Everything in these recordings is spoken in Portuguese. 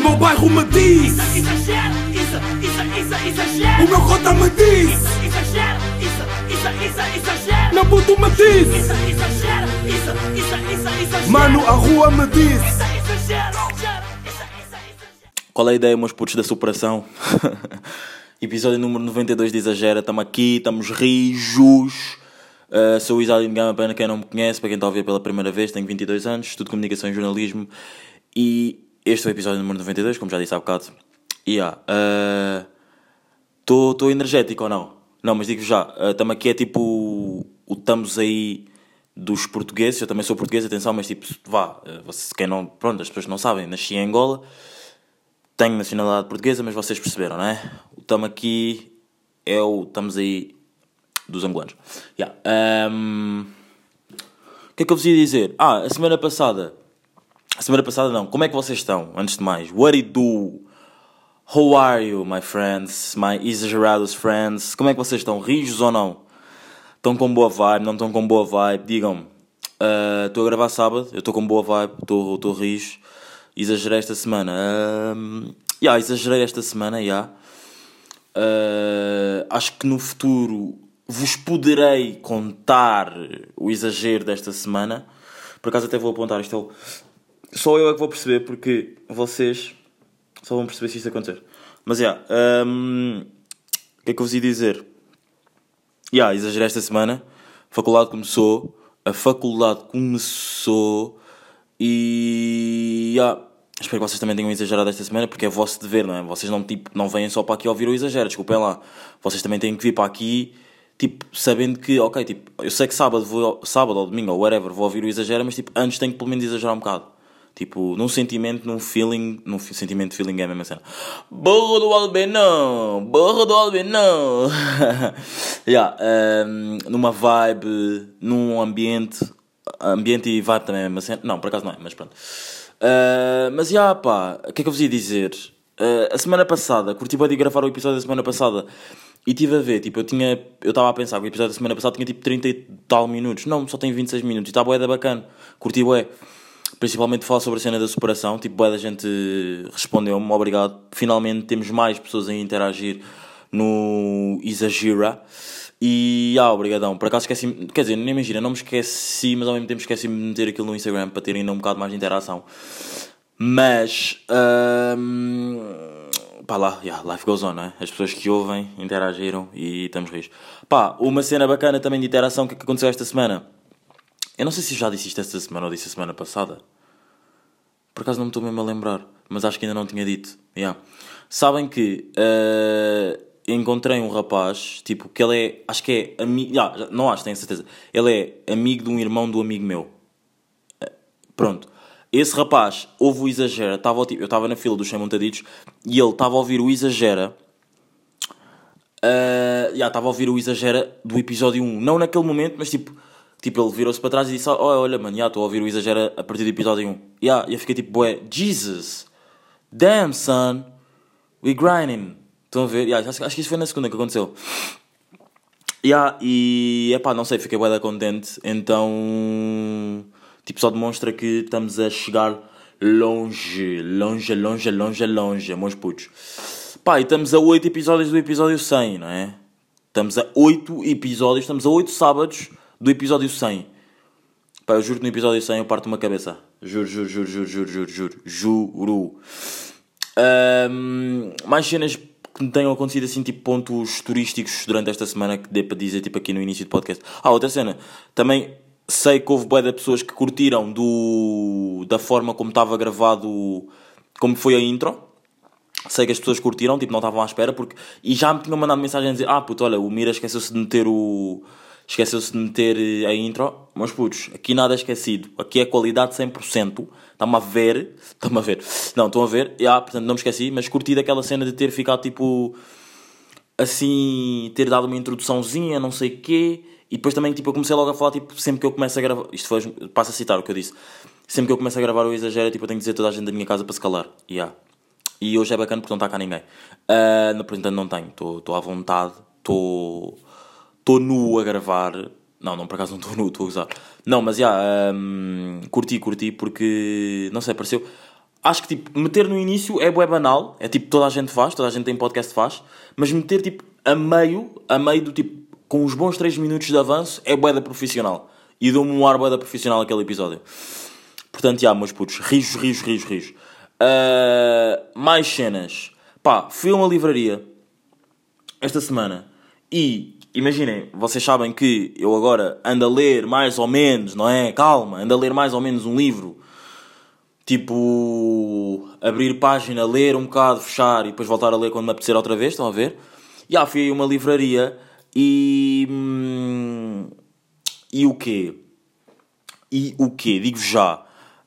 meu bairro me diz Isso, exagero, isso, isso, isso, exagero. O meu cota me diz Isso, exagero, isso, isso, isso, exagero. Meu puto me diz Isso, exagero, isso, isso, isso, exagero. Mano, a rua me diz Isso, exagero. Qual é a ideia, meus putos da superação? Episódio número 92 de Exagera. Estamos aqui, estamos rijos. Uh, sou o Isalino Gama, para quem não me conhece, para quem está a ouvir pela primeira vez, tenho 22 anos, estudo Comunicação e Jornalismo. E este é o episódio número 92, como já disse há bocado. E estou uh, energético ou não? Não, mas digo já, estamos uh, aqui é tipo o, o estamos aí dos portugueses. Eu também sou português, atenção, mas tipo, vá, você, quem não, pronto, as pessoas não sabem, nasci em Angola tenho nacionalidade portuguesa, mas vocês perceberam, não é? O estamos aqui é o estamos aí dos angolanos. Yeah. Um, o que é que eu vos ia dizer? Ah, a semana passada. A semana passada não. Como é que vocês estão? Antes de mais. What you do? How are you, my friends? My exagerados friends? Como é que vocês estão? Rijos ou não? Estão com boa vibe? Não estão com boa vibe? Digam-me. Estou uh, a gravar sábado. Eu estou com boa vibe. Estou rijo exagerei esta semana. Uh, yeah, exagerei esta semana, já. Yeah. Uh, acho que no futuro vos poderei contar o exagero desta semana. Por acaso até vou apontar isto. É o... Só eu é que vou perceber porque vocês só vão perceber se isto acontecer. Mas já, yeah, um, o que é que eu vos ia dizer? Já, yeah, exagerei esta semana. A faculdade começou. A faculdade começou. E. Yeah, espero que vocês também tenham exagerado esta semana, porque é vosso dever, não é? Vocês não, tipo, não vêm só para aqui ouvir o exagero, desculpem lá. Vocês também têm que vir para aqui, tipo, sabendo que, ok, tipo, eu sei que sábado, vou, sábado ou domingo ou whatever vou ouvir o exagero, mas tipo, antes tenho que pelo menos exagerar um bocado. Tipo, num sentimento, num feeling, num sentimento, feeling é a mesma cena. Borro do Albinão! Borro do Albinão! yeah, um, numa vibe, num ambiente, ambiente e vibe também é a mesma cena. Não, por acaso não é, mas pronto. Uh, mas já pá, o que é que eu vos ia dizer? Uh, a semana passada, curti bem de gravar o episódio da semana passada e tive a ver, tipo, eu tinha. Eu estava a pensar que o episódio da semana passada tinha tipo 30 e tal minutos. Não, só tem 26 minutos e está bué da bacana. Curti bué. Principalmente falar sobre a cena da superação. Tipo, bué da gente respondeu-me, obrigado. Finalmente temos mais pessoas a interagir no Exagera. E, ah, obrigadão. Por acaso esqueci quer dizer, nem imagina, não me esqueci, mas ao mesmo tempo esqueci de meter aquilo no Instagram para ter ainda um bocado mais de interação. Mas, um, pá lá, yeah, life goes on, não é? As pessoas que ouvem interagiram e estamos rios. Pá, uma cena bacana também de interação que aconteceu esta semana. Eu não sei se já disse isto esta semana ou disse a semana passada. Por acaso não me estou mesmo a lembrar, mas acho que ainda não tinha dito. Yeah. Sabem que uh, encontrei um rapaz, tipo, que ele é, acho que é amigo, ah, não acho, tenho certeza, ele é amigo de um irmão do amigo meu. Eh, pronto. Esse rapaz ouve o Exagera, tava, tipo, eu estava na fila dos Sem Montaditos e ele estava a ouvir o Exagera. Uh, já estava a ouvir o Exagera do episódio 1, não naquele momento, mas tipo, tipo ele virou-se para trás e disse: oh, Olha, mano, já estou a ouvir o Exagera a partir do episódio 1. Yeah, e eu fiquei tipo, Ué, Jesus, damn son, we grinding. Estão a ver? Yeah, acho, acho, que isso foi na segunda que aconteceu. Yeah, e epá, não sei, fiquei bem contente. Então, tipo, só demonstra que estamos a chegar longe, longe, longe, longe, longe, meus putos. Pá, e estamos a 8 episódios do episódio 100, não é? Estamos a 8 episódios, estamos a 8 sábados do episódio 100. Pá, eu juro que no episódio 100 eu parto uma cabeça. Juro, juro, juro, juro, juro, juro, juro. Juro. Um, mais cenas que me tenham acontecido assim, tipo, pontos turísticos durante esta semana que dê para dizer, tipo, aqui no início do podcast. Ah, outra cena. Também sei que houve boia de pessoas que curtiram do, da forma como estava gravado, como foi a intro. Sei que as pessoas curtiram, tipo, não estavam à espera, porque... E já me tinham mandado mensagem a dizer, ah, puto, olha, o Mira esqueceu-se de meter o... Esqueceu-se de meter eh, a intro. Mas, putos, aqui nada é esquecido. Aqui é qualidade 100%. Estão-me a ver. Estão-me a ver. Não, estão a ver. Yeah, portanto, não me esqueci. Mas curti daquela cena de ter ficado, tipo... Assim... Ter dado uma introduçãozinha, não sei o quê. E depois também, tipo, eu comecei logo a falar, tipo, sempre que eu começo a gravar... Isto foi... Passo a citar o que eu disse. Sempre que eu começo a gravar o exagero, tipo, eu tenho que dizer toda a gente da minha casa para se calar. Yeah. E hoje é bacana porque não está cá ninguém. Uh, no portanto, não tenho. Estou à vontade. Estou... Estou nu a gravar. Não, não, por acaso não estou nu, estou a usar. Não, mas já, um, curti, curti, porque, não sei, pareceu... acho que tipo, meter no início é bué banal, é tipo toda a gente faz, toda a gente tem podcast faz, mas meter tipo a meio, a meio do tipo, com os bons 3 minutos de avanço, é bué da profissional. E deu-me um ar bué da profissional aquele episódio. Portanto, já, meus putos, rios, rios, rios, rios. Ah, mais cenas. Pá, fui a uma livraria esta semana e imaginem, vocês sabem que eu agora ando a ler mais ou menos, não é? Calma, ando a ler mais ou menos um livro. Tipo, abrir página, ler um bocado, fechar e depois voltar a ler quando me apetecer outra vez, estão a ver? E ah, fui a uma livraria e. hum, E o quê? E o quê? Digo já.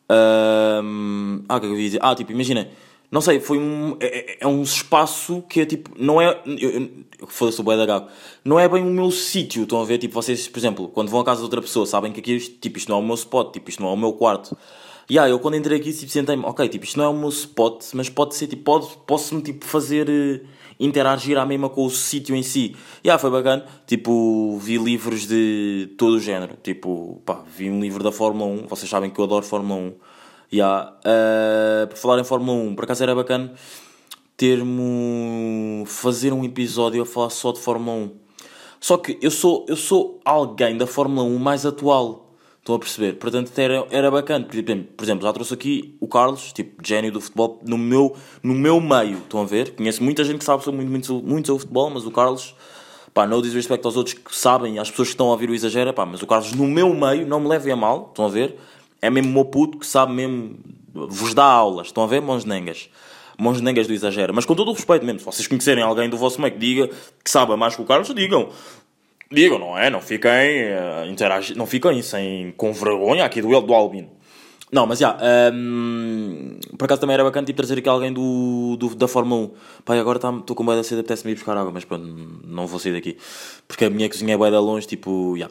Ahm, ah, o que é que eu ia dizer? Ah, tipo, imagina. Não sei, foi um. É, é- é um espaço que é tipo. Não é. Foda-se o bué da gago. Não é bem o meu sítio, estão a ver? Tipo, vocês, por exemplo, quando vão à casa de outra pessoa, sabem que aqui, tipo, isto não é o meu spot, tipo, isto não é o meu quarto. E ah, eu quando entrei aqui, tipo, sentei-me, ok, tipo, isto não é o meu spot, mas pode ser, tipo, pode, posso-me, tipo, fazer. eh, interagir à mesma com o sítio em si. E ah, foi bacana. Tipo, vi livros de todo o género. Tipo, pá, vi um livro da Fórmula 1. Vocês sabem que eu adoro Fórmula 1. E ah, eh, por falar em Fórmula 1, por acaso era bacana termo fazer um episódio a falar só de Fórmula 1. Só que eu sou, eu sou alguém da Fórmula 1 mais atual. Estão a perceber? Portanto, era, era bacana. Por exemplo, já trouxe aqui o Carlos, tipo, gênio do futebol, no meu, no meu meio. Estão a ver? Conheço muita gente que sabe muito, muito, muito sobre futebol, mas o Carlos, pá, no disrespect aos outros que sabem, às pessoas que estão a ouvir o exagero, pá, mas o Carlos, no meu meio, não me levem a mal. Estão a ver? É mesmo o meu puto que sabe mesmo, vos dá aulas. Estão a ver? Mãos nengas. Mãos nengas do exagero. Mas com todo o respeito mesmo, se vocês conhecerem alguém do vosso meio que diga que sabe mais que o Carlos, digam. Digam, não é? Não fiquem, interagi- não fiquem sem, com vergonha aqui do, do Albino. Não, mas já, hum, por acaso também era bacana tipo, trazer aqui alguém do, do- da Fórmula 1. Pai, agora estou com bué da sede, apetece-me ir buscar água, mas pronto, não vou sair daqui. Porque a minha cozinha é bué da longe, tipo, já.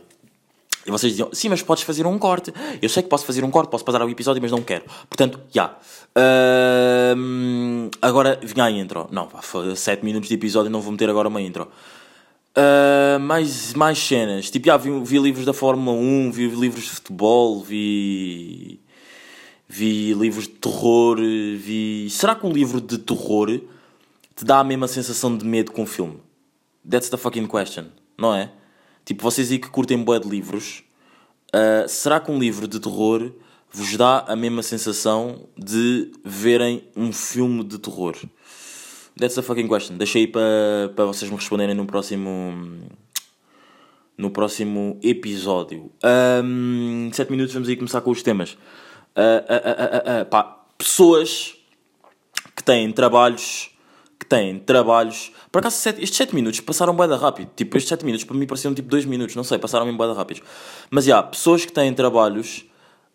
E vocês diziam, sim, mas podes fazer um corte. Eu sei que posso fazer um corte, posso passar o episódio, mas não quero. Portanto, já. Hum, agora, vinha a intro. Não, pá, 7 minutos de episódio, não vou meter agora uma intro. Uh, mais, mais cenas. Tipo, já vi, vi livros da Fórmula 1, vi livros de futebol, vi. Vi livros de terror, vi. Será que um livro de terror te dá a mesma sensação de medo que um filme? That's the fucking question, não é? Tipo, vocês aí que curtem bué de livros, uh, será que um livro de terror vos dá a mesma sensação de verem um filme de terror? That's a fucking question. Deixei para para vocês me responderem no próximo. No próximo episódio. Um, sete minutos, vamos aí começar com os temas. Ah, ah, ah, pá, pessoas que têm trabalhos. Que têm trabalhos. Por acaso, sete- estes 7 minutos passaram bem rápido. Tipo, estes 7 minutos para mim pareciam tipo 2 minutos, não sei, passaram bem bem rápidos. Mas já, pessoas que têm trabalhos.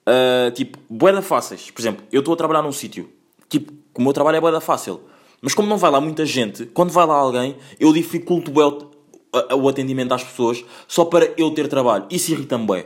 ah, tipo, boeda fáceis. Por exemplo, eu estou a trabalhar num sítio. Tipo, o meu trabalho é boeda fácil. Mas como não vai lá muita gente, quando vai lá alguém, eu dificulto o, o atendimento às pessoas só para eu ter trabalho. Isso irrita-me bem.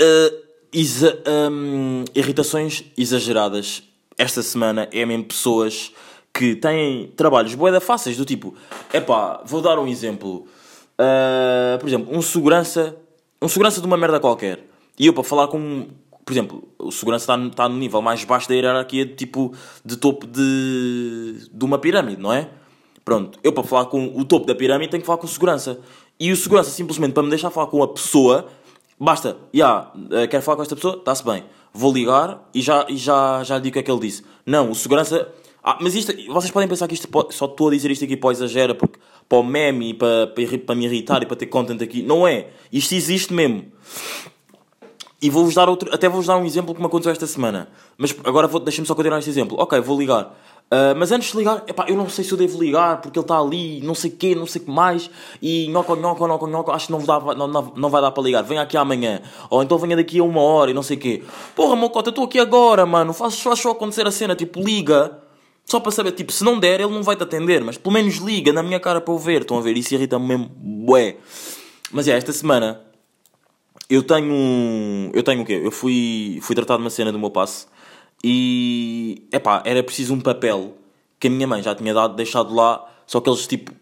Uh, exa- um, irritações exageradas. Esta semana é mesmo pessoas que têm trabalhos boeda fáceis, do tipo, epá, vou dar um exemplo. Uh, por exemplo, um segurança, um segurança de uma merda qualquer. E eu para falar com, por exemplo, o segurança está, está no nível mais baixo da hierarquia, tipo, de topo de, de uma pirâmide, não é? Pronto, eu para falar com o topo da pirâmide tenho que falar com o segurança. E o segurança, simplesmente para me deixar falar com a pessoa, basta, já, yeah, quero falar com esta pessoa, está-se bem. Vou ligar e já, e já, já lhe digo o que é que ele disse. Não, o segurança. Ah, mas isto, vocês podem pensar que isto pode- só estou a dizer isto aqui para o exagero, porque, para o meme e para, para, para me irritar e para ter content aqui. Não é. Isto existe mesmo. E vou-vos dar outro, até vou-vos dar um exemplo que me aconteceu esta semana. Mas agora vou, deixem-me só continuar este exemplo. Ok, vou ligar. Ah, mas antes de ligar, epá, eu não sei se eu devo ligar porque ele está ali, não sei o quê, não sei o que mais. E nhoco, nhoco, nhoco, nhoco, acho que não, dá, não, não, não vai dar para ligar. Venha aqui amanhã. Ou então venha daqui a uma hora e não sei o quê. Porra, Mocota, eu estou aqui agora, mano. Faz só acontecer a cena. Tipo, liga. Só para saber, tipo, se não der, ele não vai te atender. Mas pelo menos liga na minha cara para eu ver. Estão a ver? Isso irrita-me mesmo. Bué. Mas é, esta semana eu tenho. Eu tenho o quê? Eu fui, fui tratar de uma cena do meu passe e. Epá, era preciso um papel que a minha mãe já tinha dado, deixado lá, só que eles tipo.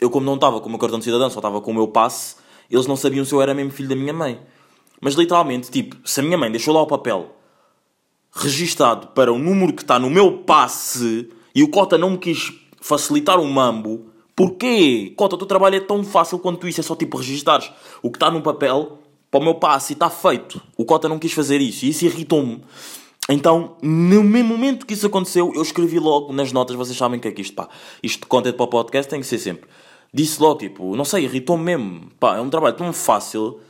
Eu, como não estava com o meu cartão de cidadão, só estava com o meu passe, eles não sabiam se eu era mesmo filho da minha mãe. Mas literalmente, tipo, se a minha mãe deixou lá o papel registado para o número que está no meu passe e o Cota não me quis facilitar o mambo, porquê? Cota, o teu trabalho é tão fácil quanto isso, é só tipo registares o que está no papel para o meu passe e está feito. O Cota não quis fazer isso e isso irritou-me. Então, no mesmo momento que isso aconteceu, eu escrevi logo nas notas, vocês sabem que é que isto, pá. Isto content para o podcast tem que ser sempre. Disse logo, tipo, não sei, irritou-me mesmo. Pá, é um trabalho tão fácil.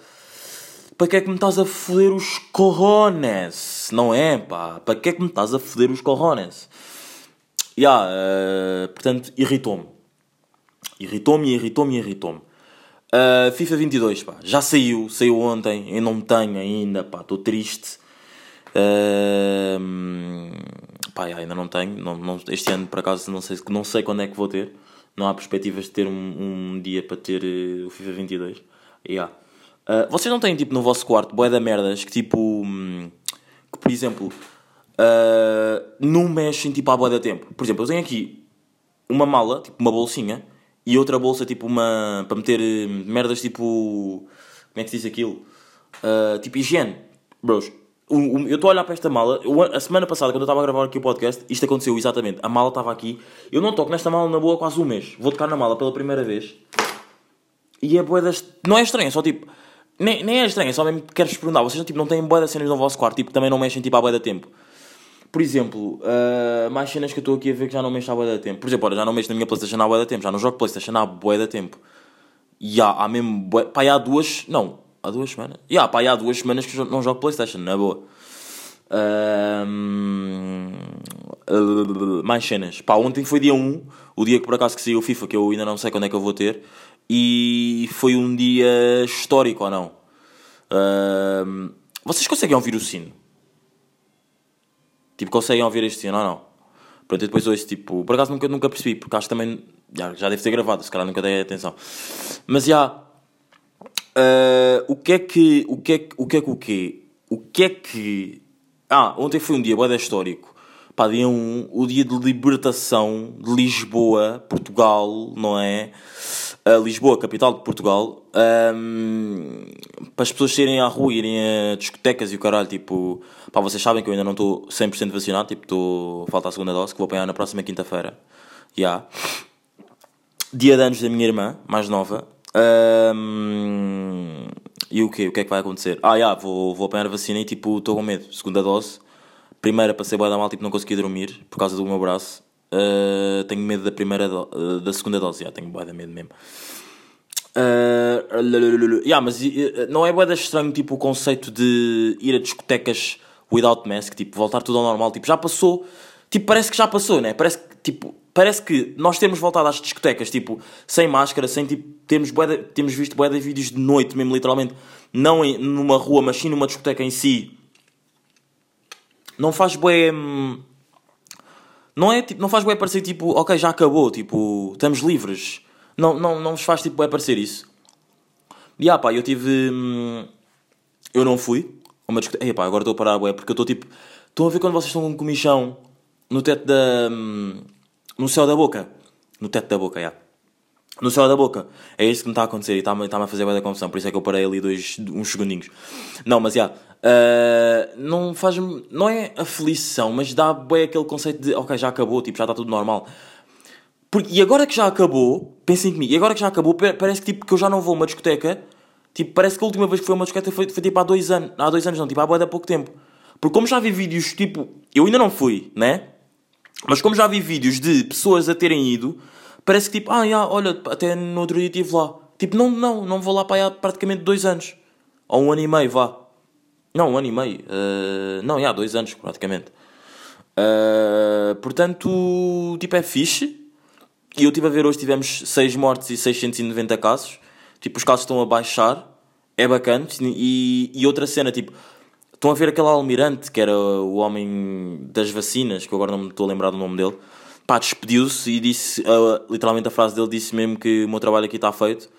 Para que é que me estás a foder os corrones? Não é, pá? Para que é que me estás a foder os corrones? Ya, yeah, uh, portanto, irritou-me. Irritou-me, irritou-me, irritou-me. Uh, FIFA 22, pá, já saiu, saiu ontem, eu não tenho ainda, pá, estou triste. Uh, pá, ainda não tenho. Não, não, este ano, por acaso, não sei, não sei quando é que vou ter. Não há perspectivas de ter um, um dia para ter uh, o FIFA 22. Yeah. Uh, vocês não têm, tipo, no vosso quarto, boé da merdas que, tipo, hum, que, por exemplo, uh, não mexem, tipo, à boé da tempo. Por exemplo, eu tenho aqui uma mala, tipo, uma bolsinha, e outra bolsa, tipo, uma. para meter hum, merdas, tipo. como é que se diz aquilo? Uh, tipo, higiene. Bros, eu estou a olhar para esta mala. A semana passada, quando eu estava a gravar aqui o podcast, isto aconteceu exatamente. A mala estava aqui. Eu não toco nesta mala na boa quase um mês. Vou tocar na mala pela primeira vez. E é boedas. Não é estranho, é só tipo. Nem, nem é estranho, é só mesmo que quero-vos perguntar. Vocês tipo, não têm boedas cenas no vosso quarto, tipo, também não mexem tipo, à boeda tempo. Por exemplo, uh, mais cenas que eu estou aqui a ver que já não mexo à boeda tempo. Por exemplo, olha, já não mexo na minha Playstation à boeda tempo. Já não jogo Playstation à boeda tempo. E há, há mesmo. Bué... Pá, há duas. Não, há duas semanas. E há, pá, há duas semanas que não jogo Playstation, na boa. Uh, mais cenas. Pá, ontem foi dia 1, o dia que por acaso que saiu o FIFA, que eu ainda não sei quando é que eu vou ter. E foi um dia histórico ou não? Uh, vocês conseguem ouvir o sino? Tipo, conseguem ouvir este sino ou não? Pronto, e depois ouço, tipo, por acaso nunca, nunca percebi, porque acho também já, já deve ter gravado, se calhar nunca dei atenção. Mas já, uh, o que é que, o que é que, o que é que o quê? O que é que ah, ontem foi um dia bem histórico. Pá, dia 1, o dia de libertação de Lisboa, Portugal, não é? Uh, Lisboa, capital de Portugal. Um, para as pessoas saírem à rua, irem a discotecas e o caralho, tipo... Pá, vocês sabem que eu ainda não estou 100% vacinado, tipo, estou... Falta a segunda dose, que vou apanhar na próxima quinta-feira. Já. Yeah. Dia de anos da minha irmã, mais nova. Um, e o quê? O que é que vai acontecer? Ah, já, yeah, vou, vou apanhar a vacina e tipo, estou com medo. Segunda dose. Primeira passei boa da mal, tipo, não consegui dormir por causa do meu braço. Uh, tenho medo da primeira do... uh, da segunda dose, já, tenho boa medo mesmo. Uh, yeah, mas não é boa estranho tipo, o conceito de ir a discotecas without mask, tipo, voltar tudo ao normal, tipo, já passou, tipo, parece que já passou, né? Parece tipo, parece que nós temos voltado às discotecas, tipo, sem máscara, sem tipo, temos, bué temos visto de vídeos de noite, mesmo literalmente, não em, numa rua, mas sim numa discoteca em si. Não faz bué. Hum, não é tipo, não faz bué parecer tipo, ok, já acabou, tipo, estamos livres. Não, não, não vos faz tipo bué parecer isso. E ah pá, eu tive. Hum, eu não fui a uma. Ei pá, agora estou a parar bué, porque eu estou tipo. Estão a ver quando vocês estão com comichão no teto da. Hum, no céu da boca. No teto da boca, já. Yeah. No céu da boca. É isso que me está a acontecer e está-me está a fazer bem da confusão. Por isso é que eu parei ali dois, uns segundinhos. Não, mas já. Yeah, uh, não faz Não é aflição, mas dá bem aquele conceito de ok, já acabou, tipo, já está tudo normal. Porque, e agora que já acabou, pensem comigo, e agora que já acabou, parece que, tipo, que eu já não vou a uma discoteca. Tipo, parece que a última vez que foi a uma discoteca foi, foi tipo há dois anos. Há dois anos não, tipo, há boa pouco tempo. Porque como já vi vídeos, tipo, eu ainda não fui, né? Mas como já vi vídeos de pessoas a terem ido, parece que tipo, ah, já, olha, até no outro dia estive lá. Tipo, não, não, não vou lá para há praticamente dois anos. Ou um ano e meio, vá. Não, um ano e meio. Uh, não, já, dois anos praticamente. Uh, portanto, tipo, é fixe. E eu estive a ver hoje, tivemos 6 mortes e 690 casos. Tipo, os casos estão a baixar. É bacana. E, e outra cena, tipo, Estão a ver aquele almirante que era o homem das vacinas, que eu agora não me estou a lembrar do nome dele. Pá, despediu-se e disse, uh, literalmente a frase dele disse mesmo que o meu trabalho aqui está feito.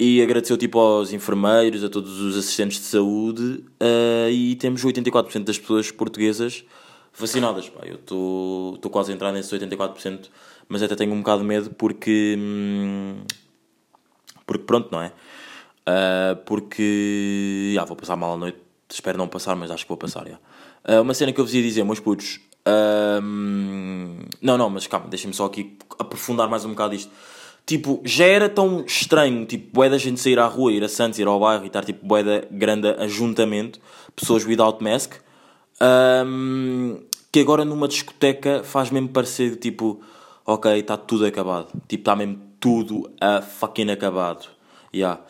E agradeceu tipo aos enfermeiros, a todos os assistentes de saúde. Uh, e temos 84% das pessoas portuguesas vacinadas. Pá, eu estou quase a entrar nesses 84%, mas até tenho um bocado de medo porque. Hum, porque pronto, não é? Uh, porque. Ah, vou passar mal a noite espero não passar, mas acho que vou passar, já. Ah, uma cena que eu vos ia dizer, meus putos. não, não, mas calma, deixem-me só aqui aprofundar mais um bocado isto. Tipo, já era tão estranho, tipo, bué da gente sair à rua, ir a Santos, ir ao bairro e estar, tipo, bué da grande ajuntamento, pessoas without mask, ahm, que agora numa discoteca faz mesmo parecer, tipo, ok, está tudo acabado. Tipo, está mesmo tudo a fucking acabado. Yeah.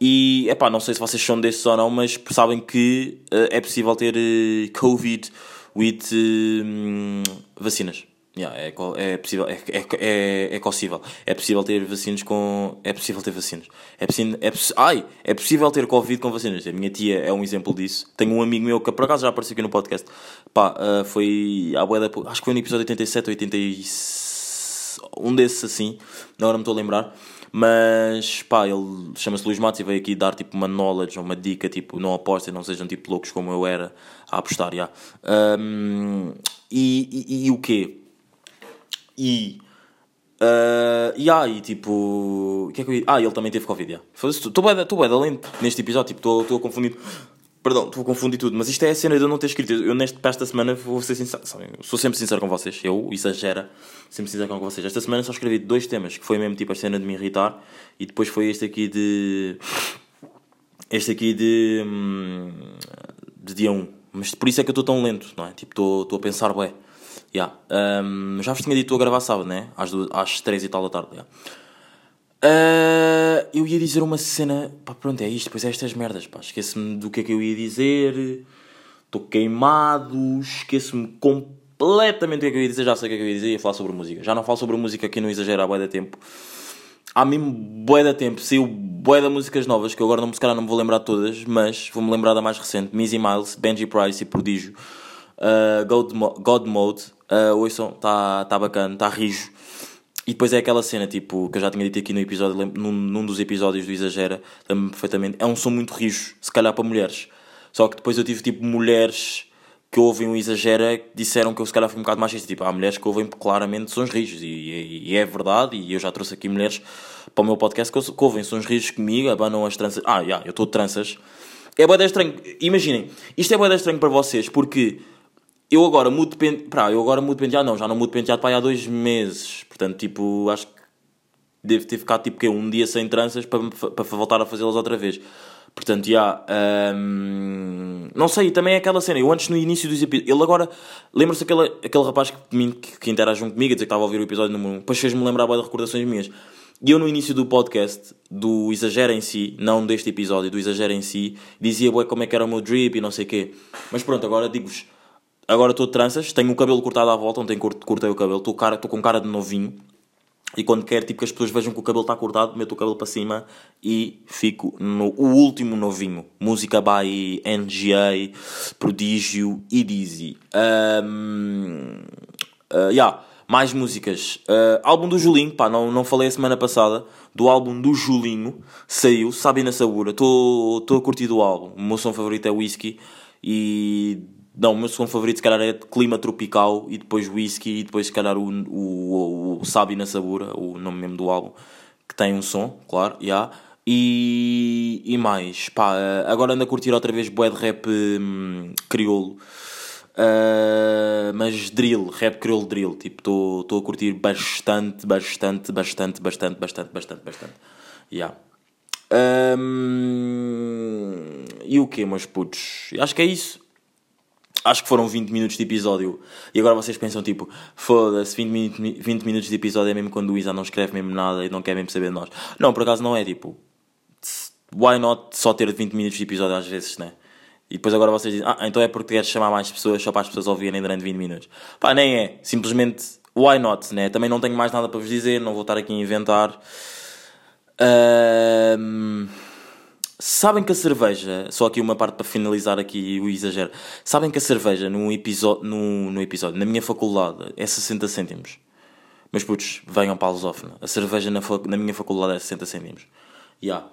E, epá, não sei se vocês são desses ou não, mas sabem que eh, é possível ter eh, Covid with hum, vacinas. Yeah, é, é possível, é, é, é, é possível. É possível ter vacinas com. É possível ter vacinas. É possível, é, ai, é possível ter Covid com vacinas. A minha tia é um exemplo disso. Tenho um amigo meu que por acaso já apareceu aqui no podcast. Pá, ah, foi. À bué da- acho que foi no episódio 87 ou 86. Um desses assim. Agora não me estou a lembrar. Mas pá, ele chama-se Luís Matos e veio aqui dar tipo uma knowledge, uma dica, tipo, não apostem, não sejam tipo loucos como eu era a apostar, já. Hum, e, e, e o quê? E. Uh, e aí, tipo. O que é que eu. Ah, ele também teve Covid, já. Estou bem, bem lento neste episódio, tipo, estou a confundir. Perdão, estou a confundir tudo, mas isto é a cena de eu não ter escrito. Eu, neste, para esta semana, vou ser sincero, sabem, eu sou sempre sincero com vocês. Eu, exagera, sempre sincero com vocês. Esta semana só escrevi dois temas, que foi mesmo tipo a cena de me irritar, e depois foi este aqui de. Este aqui de. hum, de dia 1. Mas por isso é que eu estou tão lento, não é? Tipo, estou a pensar, bué. Yeah. Um, já vos tinha dito estou a gravar sábado, né? Às, duas, às 3 e tal da tarde. yeah. Uh, eu ia dizer uma cena. Pá, pronto, é isto. Depois é estas merdas, pá. Esqueço-me do que é que eu ia dizer. Estou queimado. Esqueço-me completamente do que é que eu ia dizer. Já sei o que é que eu ia dizer. Ia falar sobre música. Já não falo sobre música aqui no Exagero há bué da tempo. Há mesmo bué da tempo. Saiu bué da músicas novas que eu agora não, se calhar não me vou lembrar todas. Mas vou-me lembrar da mais recente. Missy Miles, Benji Price e Prodígio. Uh, God, Mo- God Mode. Uh, ouçam, está tá bacana, está rijo. E depois é aquela cena, tipo, que eu já tinha dito aqui no episódio, num, num dos episódios do Exagera, lembro-me perfeitamente. É um som muito rijo, se calhar para mulheres. Só que depois eu tive, tipo, mulheres que ouvem o Exagera disseram que eu, se calhar, fui um bocado machista. Tipo, há mulheres que ouvem claramente sons rijos. E, e- e é verdade, e eu já trouxe aqui mulheres para o meu podcast que, que ouvem sons rijos comigo, abanam as tranças. Ah, já, eu estou de tranças. É da estranho. Imaginem, isto é da estranho para vocês, porque eu agora mudo de penteado. Eu agora mudo de penteado, não, já não mudo de penteado para aí há dois meses. Portanto, tipo, acho que devo ter ficado tipo que um dia sem tranças para, para voltar a fazê-las outra vez. Portanto, já. hum, não sei, também é aquela cena. Eu antes no início dos episódios. Ele agora. Lembra-se aquele, aquele rapaz que, me- que, comigo, a dizer que estava a ouvir o episódio número 1. Depois fez-me lembrar de recordações minhas. E eu no início do podcast, do Exagero em si, não deste episódio, do Exagero em si, dizia como é que era o meu drip e não sei o quê. Mas pronto, agora digo-vos. Agora estou de tranças, tenho o cabelo cortado à volta, ontem cort- cortei o cabelo, estou com cara de novinho. E quando quero tipo, que as pessoas vejam que o cabelo está cortado, meto o cabelo para cima e fico no o último novinho. Música by NGA, Prodígio e Dizzy. Um, uh, yeah, mais músicas. Uh, álbum do Julinho, pá, não, não falei a semana passada. Do álbum do Julinho, saiu, Sabe na Sabura. Estou a curtir do álbum. O meu som favorito é Whisky e não, o meu segundo favorito se calhar é Clima Tropical e depois Whisky e depois se calhar o, o, o Sabe na Sabura, o nome mesmo do álbum, que tem um som, claro, já. E, e mais, pá, eh, agora ando a curtir outra vez bué de rap hum, crioulo. Uh, mas drill, rap crioulo drill, tipo, estou a curtir bastante, bastante, bastante, bastante, bastante, bastante, bastante. Yeah. Hum, e o que, meus putos? Acho que é isso. Acho que foram 20 minutos de episódio. E agora vocês pensam tipo, foda-se, 20, minu- 20 minutos de episódio é mesmo quando o Isa não escreve mesmo nada e não quer mesmo saber de nós. Não, por acaso não é tipo. Why not só ter 20 minutos de episódio às vezes, né? E depois agora vocês dizem, ah, então é porque queres chamar mais pessoas só para as pessoas ouvirem durante 20 minutos. Pá, nem é. Simplesmente, why not, né? Também não tenho mais nada para vos dizer, não vou estar aqui a inventar. Ahm, Sabem que a cerveja, só aqui uma parte para finalizar aqui o exagero. Sabem que a cerveja no episódio, no, no episódio, na minha faculdade, é 60 cêntimos. Mas putos, venham para a lusófona. A cerveja na, na minha faculdade é 60 cêntimos. Ya.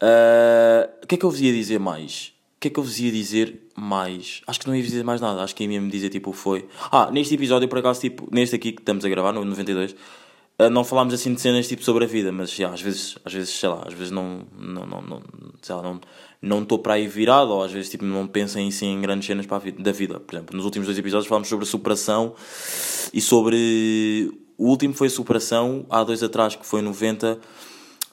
Ah, O que é que eu vos ia dizer mais? O que é que eu vos ia dizer mais? Acho que não ia dizer mais nada. Acho que ia mesmo dizer tipo foi. Ah, neste episódio, por acaso, tipo, neste aqui que estamos a gravar, no 92, ah, não falámos assim de cenas tipo sobre a vida, mas já, às vezes, às vezes, sei lá, às vezes não, não, não, não, sei lá, não, não estou para aí virado, ou às vezes tipo, não penso em si em grandes cenas para vida, da vida. Por exemplo, nos últimos dois episódios falámos sobre superação e sobre. O último foi superação, há dois atrás, que foi 90,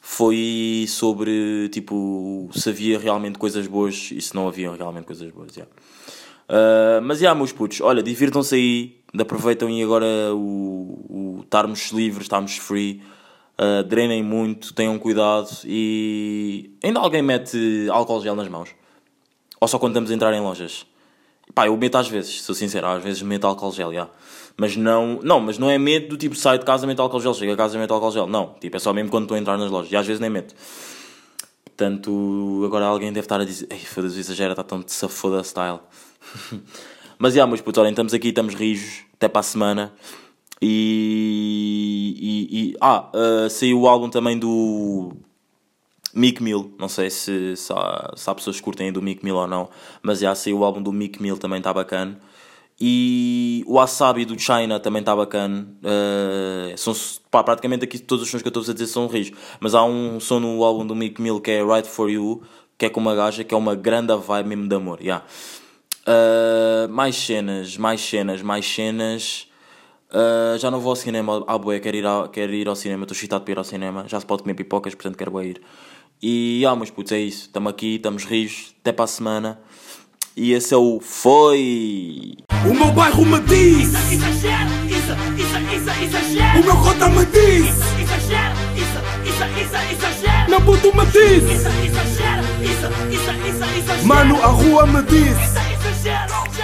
foi sobre tipo se havia realmente coisas boas e se não havia realmente coisas boas. Yeah. Uh, mas já, yeah, meus putos, olha, divirtam-se aí, aproveitam e agora o, o estarmos livres, estarmos free, uh, drenem muito, tenham cuidado e ainda alguém mete álcool gel nas mãos? Ou só quando estamos a entrar em lojas? Pá, eu meto às vezes, sou sincero, às vezes meto álcool gel, já. Mas não, não, mas não é medo do tipo sai de casa, meto álcool gel, chega a casa, meto álcool gel. Não, tipo, é só mesmo quando estou a entrar nas lojas. E às vezes nem meto. Portanto, agora alguém deve estar a dizer, ei, foda-se, exagera, está tão de safoda style. Mas já, meus putos, olhem, estamos aqui, estamos rijos, até para a semana. E. e, e ah, uh, saiu o álbum também do Mick Mill. Não sei se, se, há, se há pessoas que curtem do Mick Mill ou não, mas já saiu o álbum do Mick Mill, também está bacana. E o Wasabi do China também está bacana. Uh, são, pá, praticamente aqui todos os sons que eu estou a dizer são rijos. Mas há um som no álbum do Mick Mill que é Right For You, que é com uma gaja que é uma grande vibe mesmo de amor. Yeah. Uh, mais cenas, mais cenas, mais cenas. Uh, já não vou ao cinema. Ah, boé, quero ir, ao, quero ir ao cinema. Estou excitado para ir ao cinema. Já se pode comer pipocas, portanto quero ir. E ah, mas putz, é isso. Estamos aqui, estamos rios. Até para a semana. E esse é o Foi! O meu bairro me diz, Exagero, isso, isso, isso, exagero. o meu cota me diz, Exagero, isso, isso, isso, exagero. meu puto me diz, Isso, exagero, isso, isso, isso, exagero. mano a rua me diz. Isso, exagero.